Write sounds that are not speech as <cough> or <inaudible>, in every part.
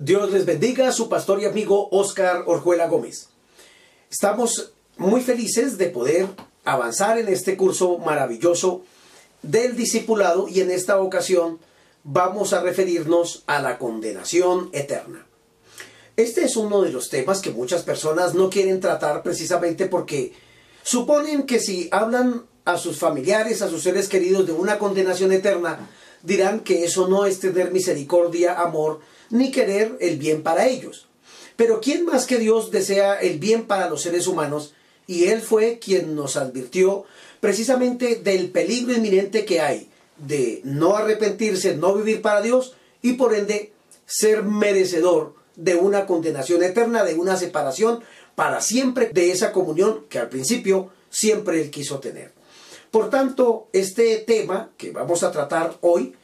Dios les bendiga, su pastor y amigo Oscar Orjuela Gómez. Estamos muy felices de poder avanzar en este curso maravilloso del discipulado y en esta ocasión vamos a referirnos a la condenación eterna. Este es uno de los temas que muchas personas no quieren tratar precisamente porque suponen que si hablan a sus familiares, a sus seres queridos de una condenación eterna, dirán que eso no es tener misericordia, amor, ni querer el bien para ellos. Pero ¿quién más que Dios desea el bien para los seres humanos? Y Él fue quien nos advirtió precisamente del peligro inminente que hay de no arrepentirse, no vivir para Dios y por ende ser merecedor de una condenación eterna, de una separación para siempre de esa comunión que al principio siempre Él quiso tener. Por tanto, este tema que vamos a tratar hoy,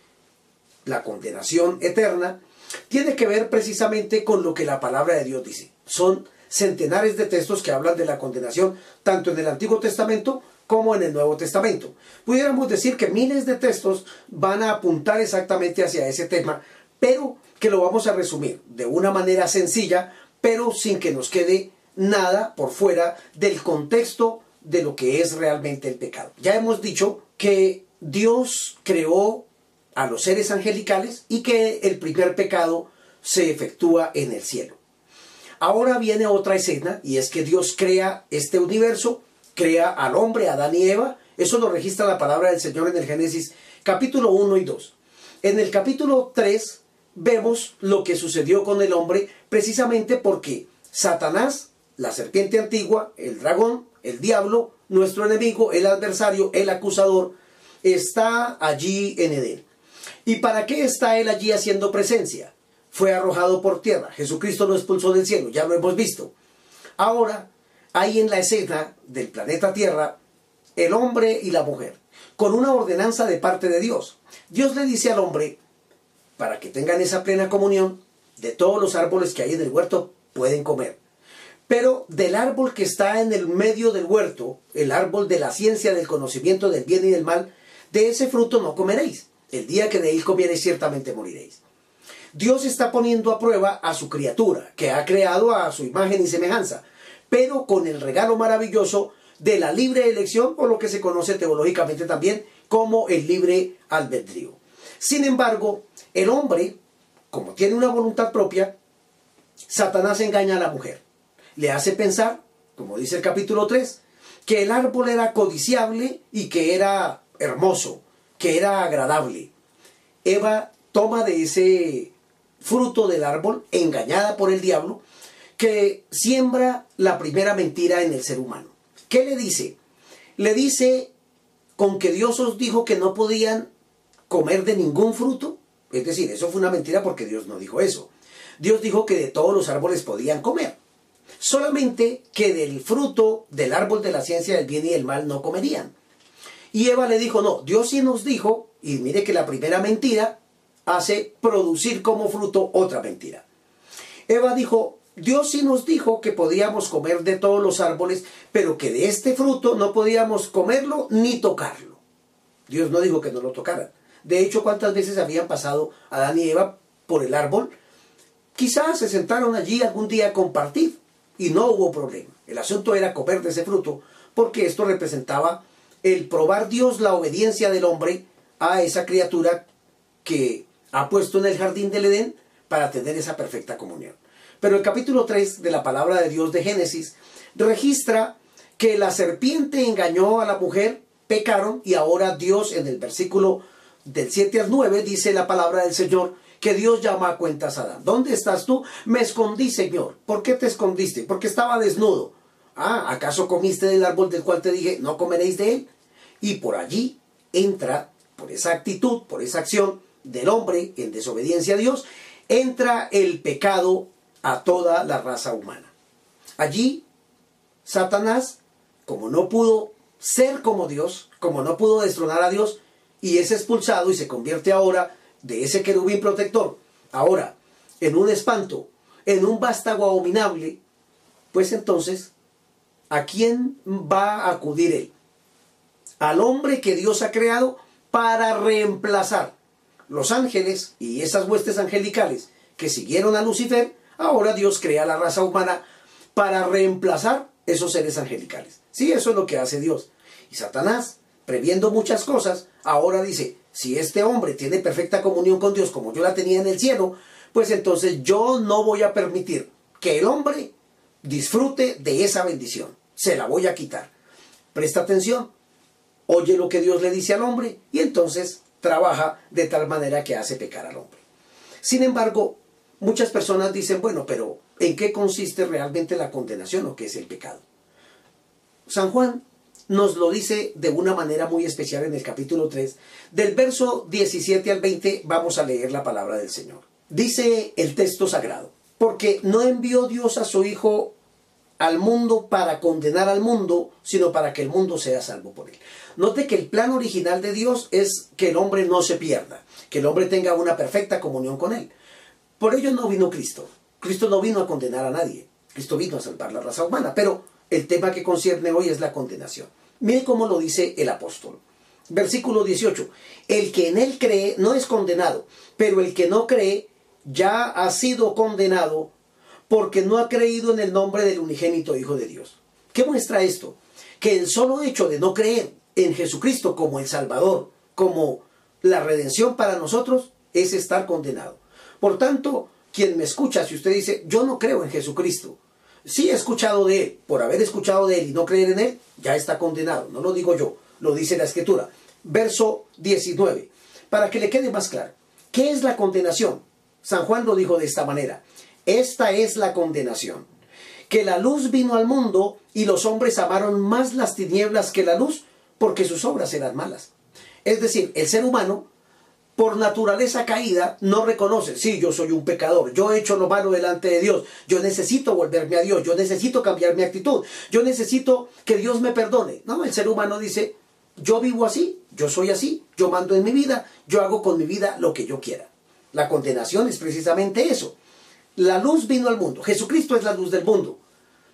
la condenación eterna, tiene que ver precisamente con lo que la palabra de Dios dice. Son centenares de textos que hablan de la condenación, tanto en el Antiguo Testamento como en el Nuevo Testamento. Pudiéramos decir que miles de textos van a apuntar exactamente hacia ese tema, pero que lo vamos a resumir de una manera sencilla, pero sin que nos quede nada por fuera del contexto de lo que es realmente el pecado. Ya hemos dicho que Dios creó a los seres angelicales y que el primer pecado se efectúa en el cielo. Ahora viene otra escena y es que Dios crea este universo, crea al hombre, Adán y Eva. Eso lo registra la palabra del Señor en el Génesis capítulo 1 y 2. En el capítulo 3 vemos lo que sucedió con el hombre precisamente porque Satanás, la serpiente antigua, el dragón, el diablo, nuestro enemigo, el adversario, el acusador, está allí en Edén. ¿Y para qué está él allí haciendo presencia? Fue arrojado por tierra. Jesucristo lo expulsó del cielo, ya lo hemos visto. Ahora hay en la escena del planeta Tierra el hombre y la mujer, con una ordenanza de parte de Dios. Dios le dice al hombre, para que tengan esa plena comunión, de todos los árboles que hay en el huerto pueden comer. Pero del árbol que está en el medio del huerto, el árbol de la ciencia del conocimiento del bien y del mal, de ese fruto no comeréis el día que de él comiereis ciertamente moriréis. Dios está poniendo a prueba a su criatura, que ha creado a su imagen y semejanza, pero con el regalo maravilloso de la libre elección, o lo que se conoce teológicamente también como el libre albedrío. Sin embargo, el hombre, como tiene una voluntad propia, Satanás engaña a la mujer. Le hace pensar, como dice el capítulo 3, que el árbol era codiciable y que era hermoso, que era agradable. Eva toma de ese fruto del árbol, engañada por el diablo, que siembra la primera mentira en el ser humano. ¿Qué le dice? Le dice con que Dios os dijo que no podían comer de ningún fruto. Es decir, eso fue una mentira porque Dios no dijo eso. Dios dijo que de todos los árboles podían comer. Solamente que del fruto del árbol de la ciencia del bien y del mal no comerían. Y Eva le dijo, no, Dios sí nos dijo, y mire que la primera mentira hace producir como fruto otra mentira. Eva dijo, Dios sí nos dijo que podíamos comer de todos los árboles, pero que de este fruto no podíamos comerlo ni tocarlo. Dios no dijo que no lo tocaran. De hecho, ¿cuántas veces habían pasado Adán y Eva por el árbol? Quizás se sentaron allí algún día a compartir y no hubo problema. El asunto era comer de ese fruto porque esto representaba el probar Dios la obediencia del hombre a esa criatura que ha puesto en el jardín del Edén para tener esa perfecta comunión. Pero el capítulo 3 de la palabra de Dios de Génesis registra que la serpiente engañó a la mujer, pecaron y ahora Dios en el versículo del 7 al 9 dice la palabra del Señor que Dios llama a cuentas a Adán. ¿Dónde estás tú? Me escondí, Señor. ¿Por qué te escondiste? Porque estaba desnudo. Ah, ¿acaso comiste del árbol del cual te dije, no comeréis de él? Y por allí entra, por esa actitud, por esa acción del hombre en desobediencia a Dios, entra el pecado a toda la raza humana. Allí, Satanás, como no pudo ser como Dios, como no pudo destronar a Dios, y es expulsado y se convierte ahora de ese querubín protector, ahora en un espanto, en un vástago abominable, pues entonces, ¿a quién va a acudir él? Al hombre que Dios ha creado para reemplazar los ángeles y esas huestes angelicales que siguieron a Lucifer, ahora Dios crea la raza humana para reemplazar esos seres angelicales. Sí, eso es lo que hace Dios. Y Satanás, previendo muchas cosas, ahora dice, si este hombre tiene perfecta comunión con Dios como yo la tenía en el cielo, pues entonces yo no voy a permitir que el hombre disfrute de esa bendición. Se la voy a quitar. Presta atención, oye lo que Dios le dice al hombre y entonces trabaja de tal manera que hace pecar al hombre. Sin embargo, muchas personas dicen, bueno, pero ¿en qué consiste realmente la condenación o qué es el pecado? San Juan nos lo dice de una manera muy especial en el capítulo 3. Del verso 17 al 20 vamos a leer la palabra del Señor. Dice el texto sagrado, porque no envió Dios a su Hijo al mundo para condenar al mundo, sino para que el mundo sea salvo por él. Note que el plan original de Dios es que el hombre no se pierda, que el hombre tenga una perfecta comunión con él. Por ello no vino Cristo. Cristo no vino a condenar a nadie. Cristo vino a salvar la raza humana, pero el tema que concierne hoy es la condenación. Mire cómo lo dice el apóstol. Versículo 18. El que en él cree no es condenado, pero el que no cree ya ha sido condenado porque no ha creído en el nombre del unigénito Hijo de Dios. ¿Qué muestra esto? Que el solo hecho de no creer en Jesucristo como el Salvador, como la redención para nosotros, es estar condenado. Por tanto, quien me escucha, si usted dice, yo no creo en Jesucristo, si he escuchado de él, por haber escuchado de él y no creer en él, ya está condenado. No lo digo yo, lo dice la escritura. Verso 19. Para que le quede más claro. ¿Qué es la condenación? San Juan lo dijo de esta manera. Esta es la condenación. Que la luz vino al mundo y los hombres amaron más las tinieblas que la luz porque sus obras eran malas. Es decir, el ser humano por naturaleza caída, no reconoce, sí, yo soy un pecador, yo he hecho lo malo delante de Dios, yo necesito volverme a Dios, yo necesito cambiar mi actitud, yo necesito que Dios me perdone. No, el ser humano dice, yo vivo así, yo soy así, yo mando en mi vida, yo hago con mi vida lo que yo quiera. La condenación es precisamente eso. La luz vino al mundo, Jesucristo es la luz del mundo,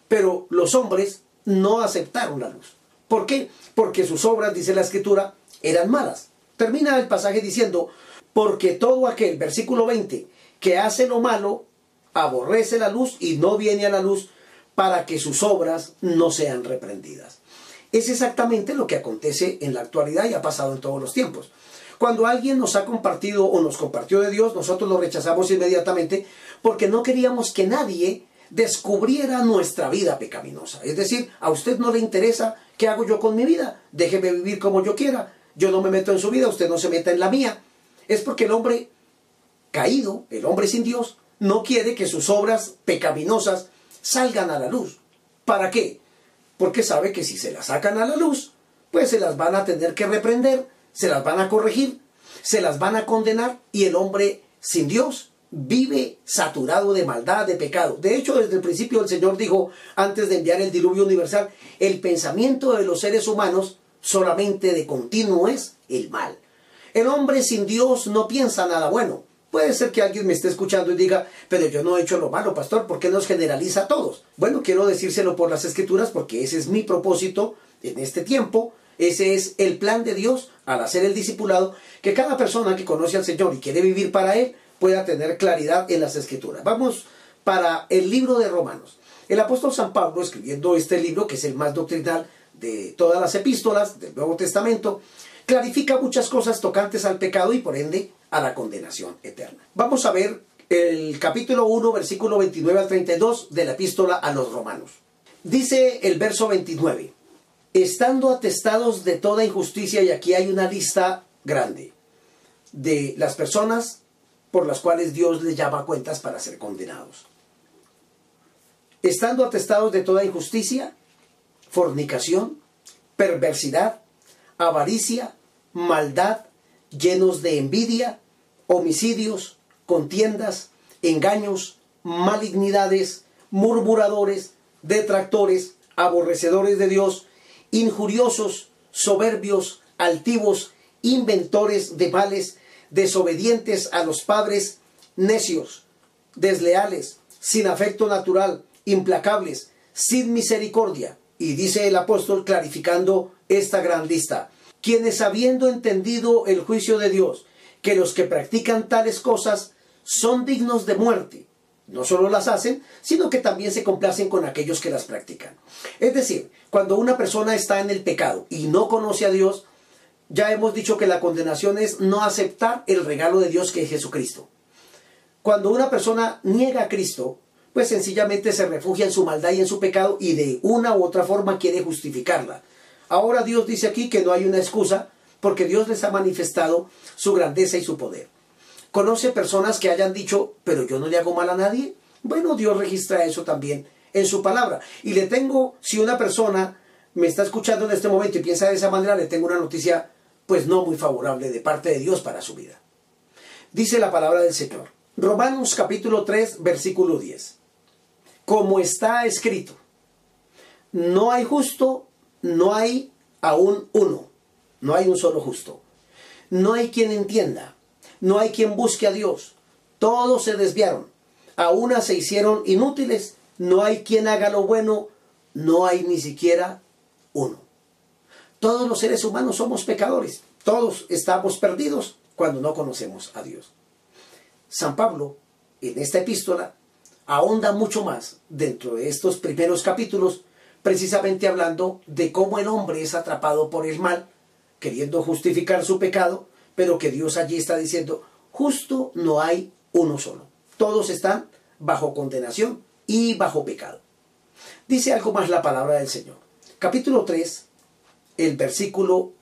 pero los hombres no aceptaron la luz. ¿Por qué? Porque sus obras, dice la escritura, eran malas. Termina el pasaje diciendo, porque todo aquel, versículo 20, que hace lo malo, aborrece la luz y no viene a la luz para que sus obras no sean reprendidas. Es exactamente lo que acontece en la actualidad y ha pasado en todos los tiempos. Cuando alguien nos ha compartido o nos compartió de Dios, nosotros lo rechazamos inmediatamente porque no queríamos que nadie descubriera nuestra vida pecaminosa. Es decir, a usted no le interesa qué hago yo con mi vida, déjeme vivir como yo quiera, yo no me meto en su vida, usted no se meta en la mía. Es porque el hombre caído, el hombre sin Dios, no quiere que sus obras pecaminosas salgan a la luz. ¿Para qué? Porque sabe que si se las sacan a la luz, pues se las van a tener que reprender, se las van a corregir, se las van a condenar y el hombre sin Dios vive saturado de maldad, de pecado. De hecho, desde el principio el Señor dijo, antes de enviar el diluvio universal, el pensamiento de los seres humanos solamente de continuo es el mal. El hombre sin Dios no piensa nada bueno. Puede ser que alguien me esté escuchando y diga, pero yo no he hecho lo malo, pastor, ¿por qué nos generaliza a todos? Bueno, quiero decírselo por las escrituras porque ese es mi propósito en este tiempo. Ese es el plan de Dios al hacer el discipulado, que cada persona que conoce al Señor y quiere vivir para Él pueda tener claridad en las escrituras. Vamos para el libro de Romanos. El apóstol San Pablo, escribiendo este libro, que es el más doctrinal, de todas las epístolas del Nuevo Testamento, clarifica muchas cosas tocantes al pecado y por ende a la condenación eterna. Vamos a ver el capítulo 1, versículo 29 al 32 de la epístola a los romanos. Dice el verso 29, estando atestados de toda injusticia, y aquí hay una lista grande de las personas por las cuales Dios les llama cuentas para ser condenados. Estando atestados de toda injusticia, fornicación, perversidad, avaricia, maldad, llenos de envidia, homicidios, contiendas, engaños, malignidades, murmuradores, detractores, aborrecedores de Dios, injuriosos, soberbios, altivos, inventores de males, desobedientes a los padres, necios, desleales, sin afecto natural, implacables, sin misericordia. Y dice el apóstol clarificando esta gran lista, quienes habiendo entendido el juicio de Dios, que los que practican tales cosas son dignos de muerte, no solo las hacen, sino que también se complacen con aquellos que las practican. Es decir, cuando una persona está en el pecado y no conoce a Dios, ya hemos dicho que la condenación es no aceptar el regalo de Dios que es Jesucristo. Cuando una persona niega a Cristo, pues sencillamente se refugia en su maldad y en su pecado y de una u otra forma quiere justificarla. Ahora Dios dice aquí que no hay una excusa porque Dios les ha manifestado su grandeza y su poder. ¿Conoce personas que hayan dicho, pero yo no le hago mal a nadie? Bueno, Dios registra eso también en su palabra. Y le tengo, si una persona me está escuchando en este momento y piensa de esa manera, le tengo una noticia pues no muy favorable de parte de Dios para su vida. Dice la palabra del Señor. Romanos capítulo 3, versículo 10. Como está escrito, no hay justo, no hay aún uno, no hay un solo justo. No hay quien entienda, no hay quien busque a Dios. Todos se desviaron. A una se hicieron inútiles. No hay quien haga lo bueno. No hay ni siquiera uno. Todos los seres humanos somos pecadores. Todos estamos perdidos cuando no conocemos a Dios. San Pablo, en esta epístola, ahonda mucho más dentro de estos primeros capítulos, precisamente hablando de cómo el hombre es atrapado por el mal, queriendo justificar su pecado, pero que Dios allí está diciendo, justo no hay uno solo. Todos están bajo condenación y bajo pecado. Dice algo más la palabra del Señor. Capítulo 3, el versículo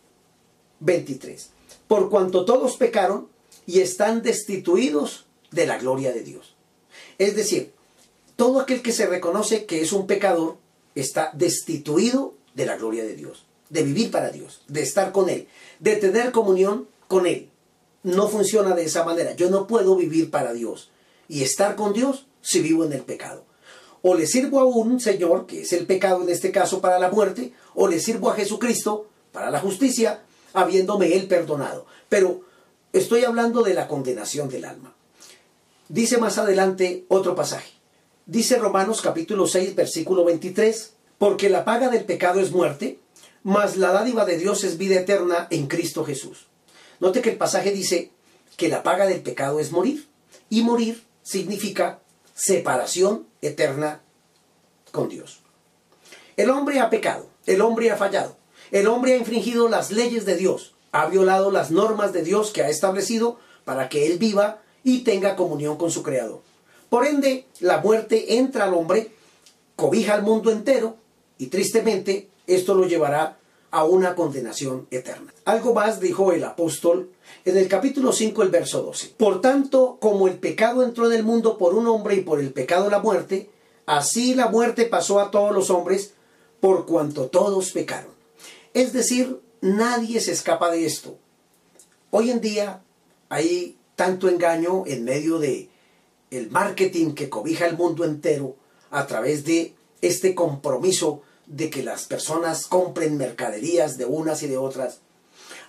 23. Por cuanto todos pecaron y están destituidos de la gloria de Dios. Es decir, todo aquel que se reconoce que es un pecador está destituido de la gloria de Dios, de vivir para Dios, de estar con Él, de tener comunión con Él. No funciona de esa manera. Yo no puedo vivir para Dios y estar con Dios si vivo en el pecado. O le sirvo a un Señor, que es el pecado en este caso para la muerte, o le sirvo a Jesucristo para la justicia, habiéndome Él perdonado. Pero estoy hablando de la condenación del alma. Dice más adelante otro pasaje. Dice Romanos capítulo 6, versículo 23, porque la paga del pecado es muerte, mas la dádiva de Dios es vida eterna en Cristo Jesús. Note que el pasaje dice que la paga del pecado es morir. Y morir significa separación eterna con Dios. El hombre ha pecado, el hombre ha fallado, el hombre ha infringido las leyes de Dios, ha violado las normas de Dios que ha establecido para que él viva y tenga comunión con su Creador. Por ende, la muerte entra al hombre, cobija al mundo entero y tristemente esto lo llevará a una condenación eterna. Algo más dijo el apóstol en el capítulo 5, el verso 12. Por tanto, como el pecado entró en el mundo por un hombre y por el pecado la muerte, así la muerte pasó a todos los hombres por cuanto todos pecaron. Es decir, nadie se escapa de esto. Hoy en día hay tanto engaño en medio de el marketing que cobija el mundo entero a través de este compromiso de que las personas compren mercaderías de unas y de otras.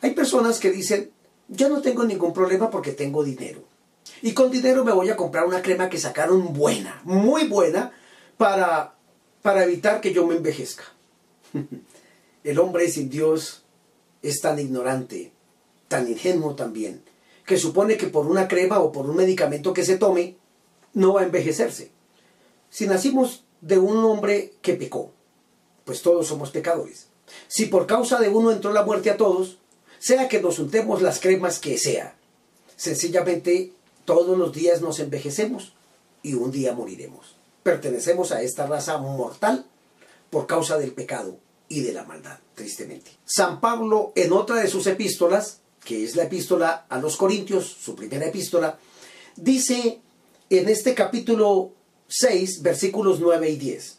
Hay personas que dicen, yo no tengo ningún problema porque tengo dinero. Y con dinero me voy a comprar una crema que sacaron buena, muy buena, para, para evitar que yo me envejezca. <laughs> El hombre sin Dios es tan ignorante, tan ingenuo también, que supone que por una crema o por un medicamento que se tome, no va a envejecerse. Si nacimos de un hombre que pecó, pues todos somos pecadores. Si por causa de uno entró la muerte a todos, sea que nos untemos las cremas que sea. Sencillamente todos los días nos envejecemos y un día moriremos. Pertenecemos a esta raza mortal por causa del pecado y de la maldad, tristemente. San Pablo, en otra de sus epístolas, que es la epístola a los Corintios, su primera epístola, dice en este capítulo 6, versículos 9 y 10,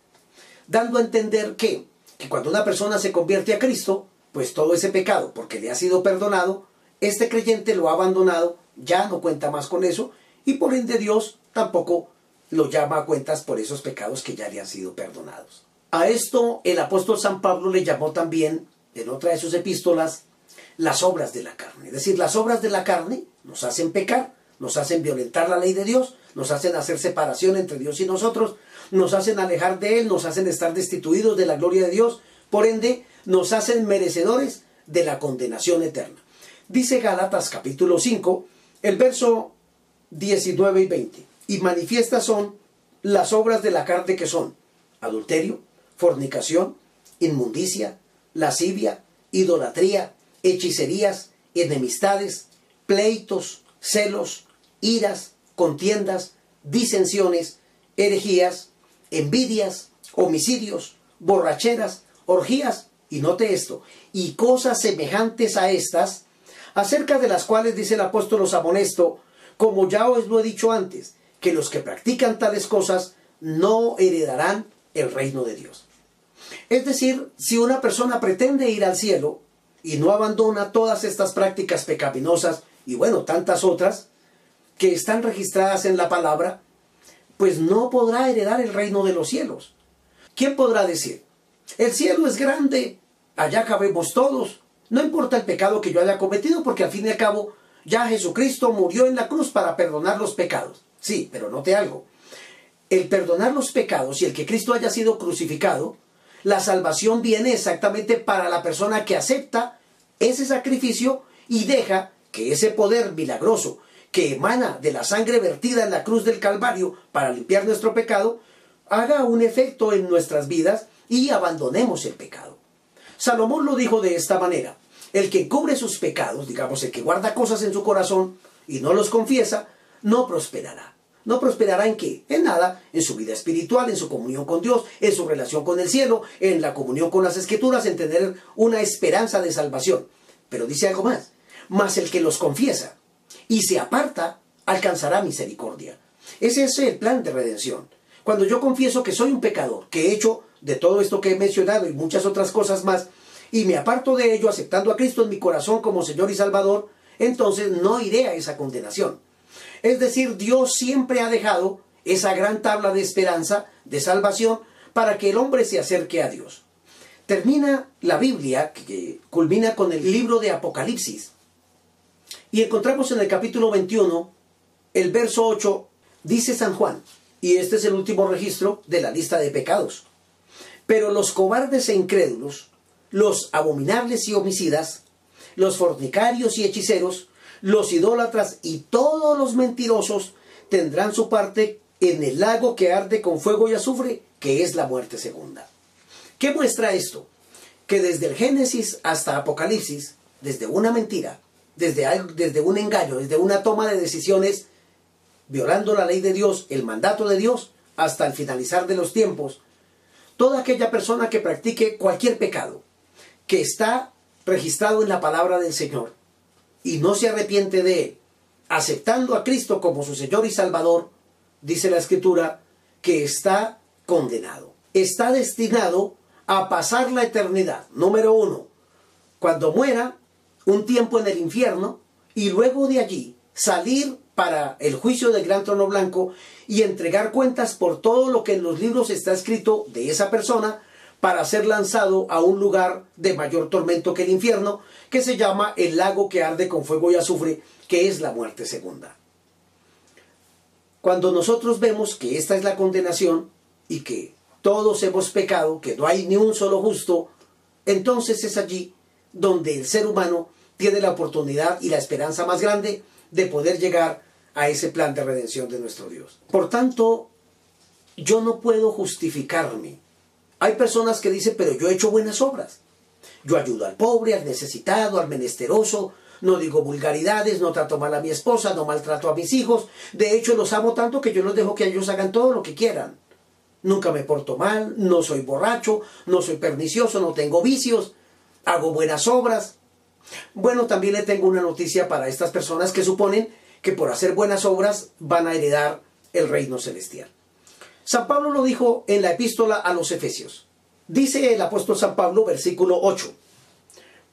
dando a entender que, que cuando una persona se convierte a Cristo, pues todo ese pecado, porque le ha sido perdonado, este creyente lo ha abandonado, ya no cuenta más con eso, y por ende Dios tampoco lo llama a cuentas por esos pecados que ya le han sido perdonados. A esto el apóstol San Pablo le llamó también, en otra de sus epístolas, las obras de la carne. Es decir, las obras de la carne nos hacen pecar, nos hacen violentar la ley de Dios, nos hacen hacer separación entre Dios y nosotros, nos hacen alejar de Él, nos hacen estar destituidos de la gloria de Dios, por ende nos hacen merecedores de la condenación eterna. Dice Galatas capítulo 5, el verso 19 y 20, y manifiestas son las obras de la carne que son adulterio, fornicación, inmundicia, lascivia, idolatría, hechicerías, enemistades, pleitos, celos, iras, contiendas, disensiones, herejías, envidias, homicidios, borracheras, orgías, y note esto, y cosas semejantes a estas, acerca de las cuales dice el apóstol los amonesto, como ya os lo he dicho antes, que los que practican tales cosas no heredarán el reino de Dios. Es decir, si una persona pretende ir al cielo y no abandona todas estas prácticas pecaminosas y bueno, tantas otras que están registradas en la palabra, pues no podrá heredar el reino de los cielos. ¿Quién podrá decir? El cielo es grande, allá cabemos todos. No importa el pecado que yo haya cometido, porque al fin y al cabo ya Jesucristo murió en la cruz para perdonar los pecados. Sí, pero note algo. El perdonar los pecados y el que Cristo haya sido crucificado, la salvación viene exactamente para la persona que acepta ese sacrificio y deja que ese poder milagroso que emana de la sangre vertida en la cruz del Calvario para limpiar nuestro pecado, haga un efecto en nuestras vidas y abandonemos el pecado. Salomón lo dijo de esta manera, el que cubre sus pecados, digamos, el que guarda cosas en su corazón y no los confiesa, no prosperará. ¿No prosperará en qué? En nada, en su vida espiritual, en su comunión con Dios, en su relación con el cielo, en la comunión con las escrituras, en tener una esperanza de salvación. Pero dice algo más, mas el que los confiesa y se aparta, alcanzará misericordia. Ese es el plan de redención. Cuando yo confieso que soy un pecador, que he hecho de todo esto que he mencionado y muchas otras cosas más, y me aparto de ello aceptando a Cristo en mi corazón como Señor y Salvador, entonces no iré a esa condenación. Es decir, Dios siempre ha dejado esa gran tabla de esperanza, de salvación, para que el hombre se acerque a Dios. Termina la Biblia, que culmina con el libro de Apocalipsis, y encontramos en el capítulo 21, el verso 8, dice San Juan, y este es el último registro de la lista de pecados. Pero los cobardes e incrédulos, los abominables y homicidas, los fornicarios y hechiceros, los idólatras y todos los mentirosos tendrán su parte en el lago que arde con fuego y azufre, que es la muerte segunda. ¿Qué muestra esto? Que desde el Génesis hasta Apocalipsis, desde una mentira, desde, desde un engaño, desde una toma de decisiones, violando la ley de Dios, el mandato de Dios, hasta el finalizar de los tiempos, toda aquella persona que practique cualquier pecado, que está registrado en la palabra del Señor, y no se arrepiente de él, aceptando a Cristo como su Señor y Salvador, dice la Escritura, que está condenado. Está destinado a pasar la eternidad. Número uno, cuando muera, un tiempo en el infierno, y luego de allí salir para el juicio del gran trono blanco y entregar cuentas por todo lo que en los libros está escrito de esa persona para ser lanzado a un lugar de mayor tormento que el infierno, que se llama el lago que arde con fuego y azufre, que es la muerte segunda. Cuando nosotros vemos que esta es la condenación y que todos hemos pecado, que no hay ni un solo justo, entonces es allí donde el ser humano tiene la oportunidad y la esperanza más grande de poder llegar a ese plan de redención de nuestro Dios. Por tanto, yo no puedo justificarme hay personas que dicen, pero yo he hecho buenas obras. Yo ayudo al pobre, al necesitado, al menesteroso, no digo vulgaridades, no trato mal a mi esposa, no maltrato a mis hijos. De hecho, los amo tanto que yo los dejo que ellos hagan todo lo que quieran. nunca me porto mal, no soy borracho, no soy pernicioso, no tengo vicios, hago buenas obras. Bueno, también le tengo una noticia para estas personas que suponen que por hacer buenas obras van a heredar el reino celestial. San Pablo lo dijo en la epístola a los Efesios. Dice el apóstol San Pablo, versículo 8,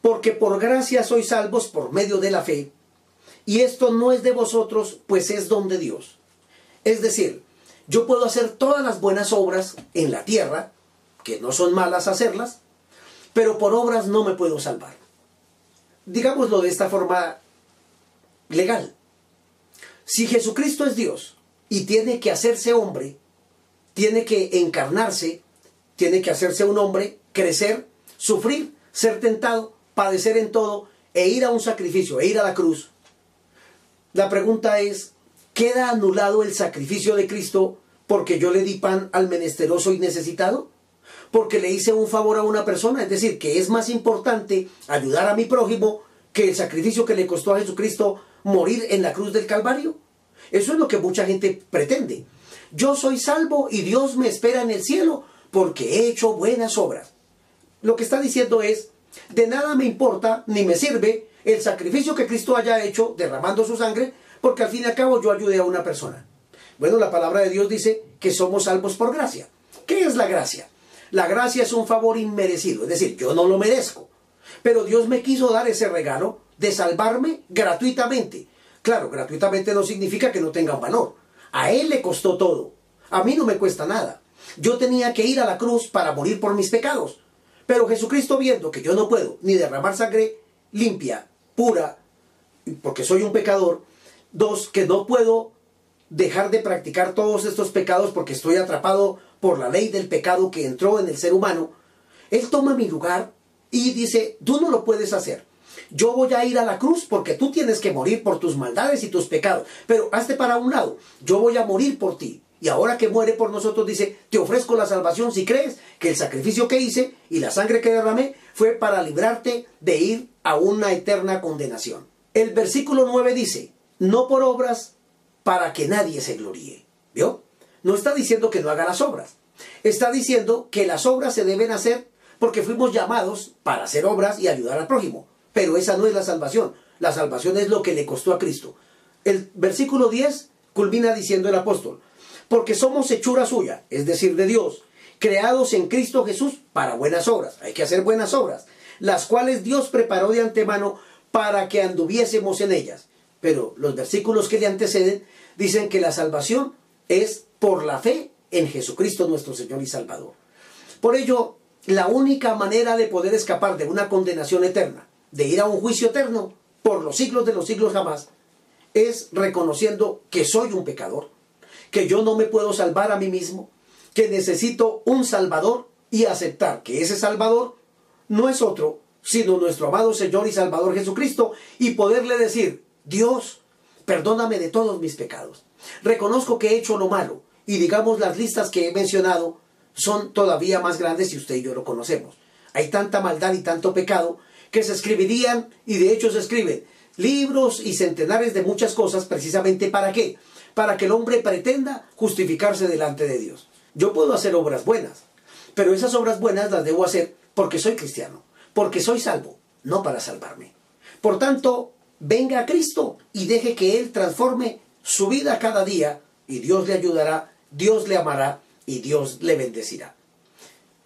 porque por gracia sois salvos por medio de la fe, y esto no es de vosotros, pues es don de Dios. Es decir, yo puedo hacer todas las buenas obras en la tierra, que no son malas hacerlas, pero por obras no me puedo salvar. Digámoslo de esta forma legal. Si Jesucristo es Dios y tiene que hacerse hombre, tiene que encarnarse, tiene que hacerse un hombre, crecer, sufrir, ser tentado, padecer en todo e ir a un sacrificio, e ir a la cruz. La pregunta es, ¿queda anulado el sacrificio de Cristo porque yo le di pan al menesteroso y necesitado? Porque le hice un favor a una persona, es decir, que es más importante ayudar a mi prójimo que el sacrificio que le costó a Jesucristo morir en la cruz del Calvario. Eso es lo que mucha gente pretende. Yo soy salvo y Dios me espera en el cielo porque he hecho buenas obras. Lo que está diciendo es, de nada me importa ni me sirve el sacrificio que Cristo haya hecho derramando su sangre, porque al fin y al cabo yo ayudé a una persona. Bueno, la palabra de Dios dice que somos salvos por gracia. ¿Qué es la gracia? La gracia es un favor inmerecido, es decir, yo no lo merezco. Pero Dios me quiso dar ese regalo de salvarme gratuitamente. Claro, gratuitamente no significa que no tenga un valor. A Él le costó todo. A mí no me cuesta nada. Yo tenía que ir a la cruz para morir por mis pecados. Pero Jesucristo viendo que yo no puedo ni derramar sangre limpia, pura, porque soy un pecador. Dos, que no puedo dejar de practicar todos estos pecados porque estoy atrapado por la ley del pecado que entró en el ser humano. Él toma mi lugar y dice, tú no lo puedes hacer. Yo voy a ir a la cruz porque tú tienes que morir por tus maldades y tus pecados. Pero hazte para un lado. Yo voy a morir por ti. Y ahora que muere por nosotros, dice, te ofrezco la salvación si crees que el sacrificio que hice y la sangre que derramé fue para librarte de ir a una eterna condenación. El versículo 9 dice, no por obras para que nadie se gloríe. ¿Vio? No está diciendo que no haga las obras. Está diciendo que las obras se deben hacer porque fuimos llamados para hacer obras y ayudar al prójimo. Pero esa no es la salvación. La salvación es lo que le costó a Cristo. El versículo 10 culmina diciendo el apóstol, porque somos hechura suya, es decir, de Dios, creados en Cristo Jesús para buenas obras. Hay que hacer buenas obras, las cuales Dios preparó de antemano para que anduviésemos en ellas. Pero los versículos que le anteceden dicen que la salvación es por la fe en Jesucristo nuestro Señor y Salvador. Por ello, la única manera de poder escapar de una condenación eterna, de ir a un juicio eterno por los siglos de los siglos jamás, es reconociendo que soy un pecador, que yo no me puedo salvar a mí mismo, que necesito un Salvador y aceptar que ese Salvador no es otro, sino nuestro amado Señor y Salvador Jesucristo, y poderle decir, Dios, perdóname de todos mis pecados. Reconozco que he hecho lo malo, y digamos las listas que he mencionado son todavía más grandes si usted y yo lo conocemos. Hay tanta maldad y tanto pecado que se escribirían, y de hecho se escriben, libros y centenares de muchas cosas, precisamente para qué? Para que el hombre pretenda justificarse delante de Dios. Yo puedo hacer obras buenas, pero esas obras buenas las debo hacer porque soy cristiano, porque soy salvo, no para salvarme. Por tanto, venga a Cristo y deje que Él transforme su vida cada día y Dios le ayudará, Dios le amará y Dios le bendecirá.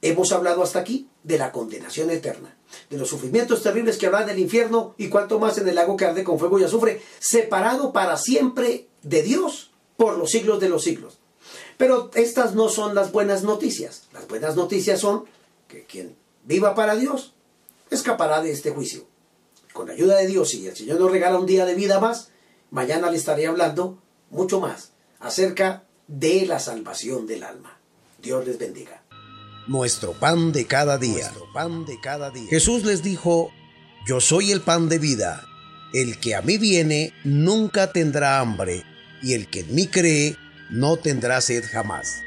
Hemos hablado hasta aquí de la condenación eterna, de los sufrimientos terribles que habrá en el infierno y cuanto más en el lago que arde con fuego y azufre, separado para siempre de Dios por los siglos de los siglos. Pero estas no son las buenas noticias. Las buenas noticias son que quien viva para Dios escapará de este juicio. Con la ayuda de Dios, si el Señor nos regala un día de vida más, mañana le estaré hablando mucho más acerca de la salvación del alma. Dios les bendiga nuestro pan de cada día. pan de cada día. Jesús les dijo, yo soy el pan de vida. El que a mí viene nunca tendrá hambre, y el que en mí cree no tendrá sed jamás.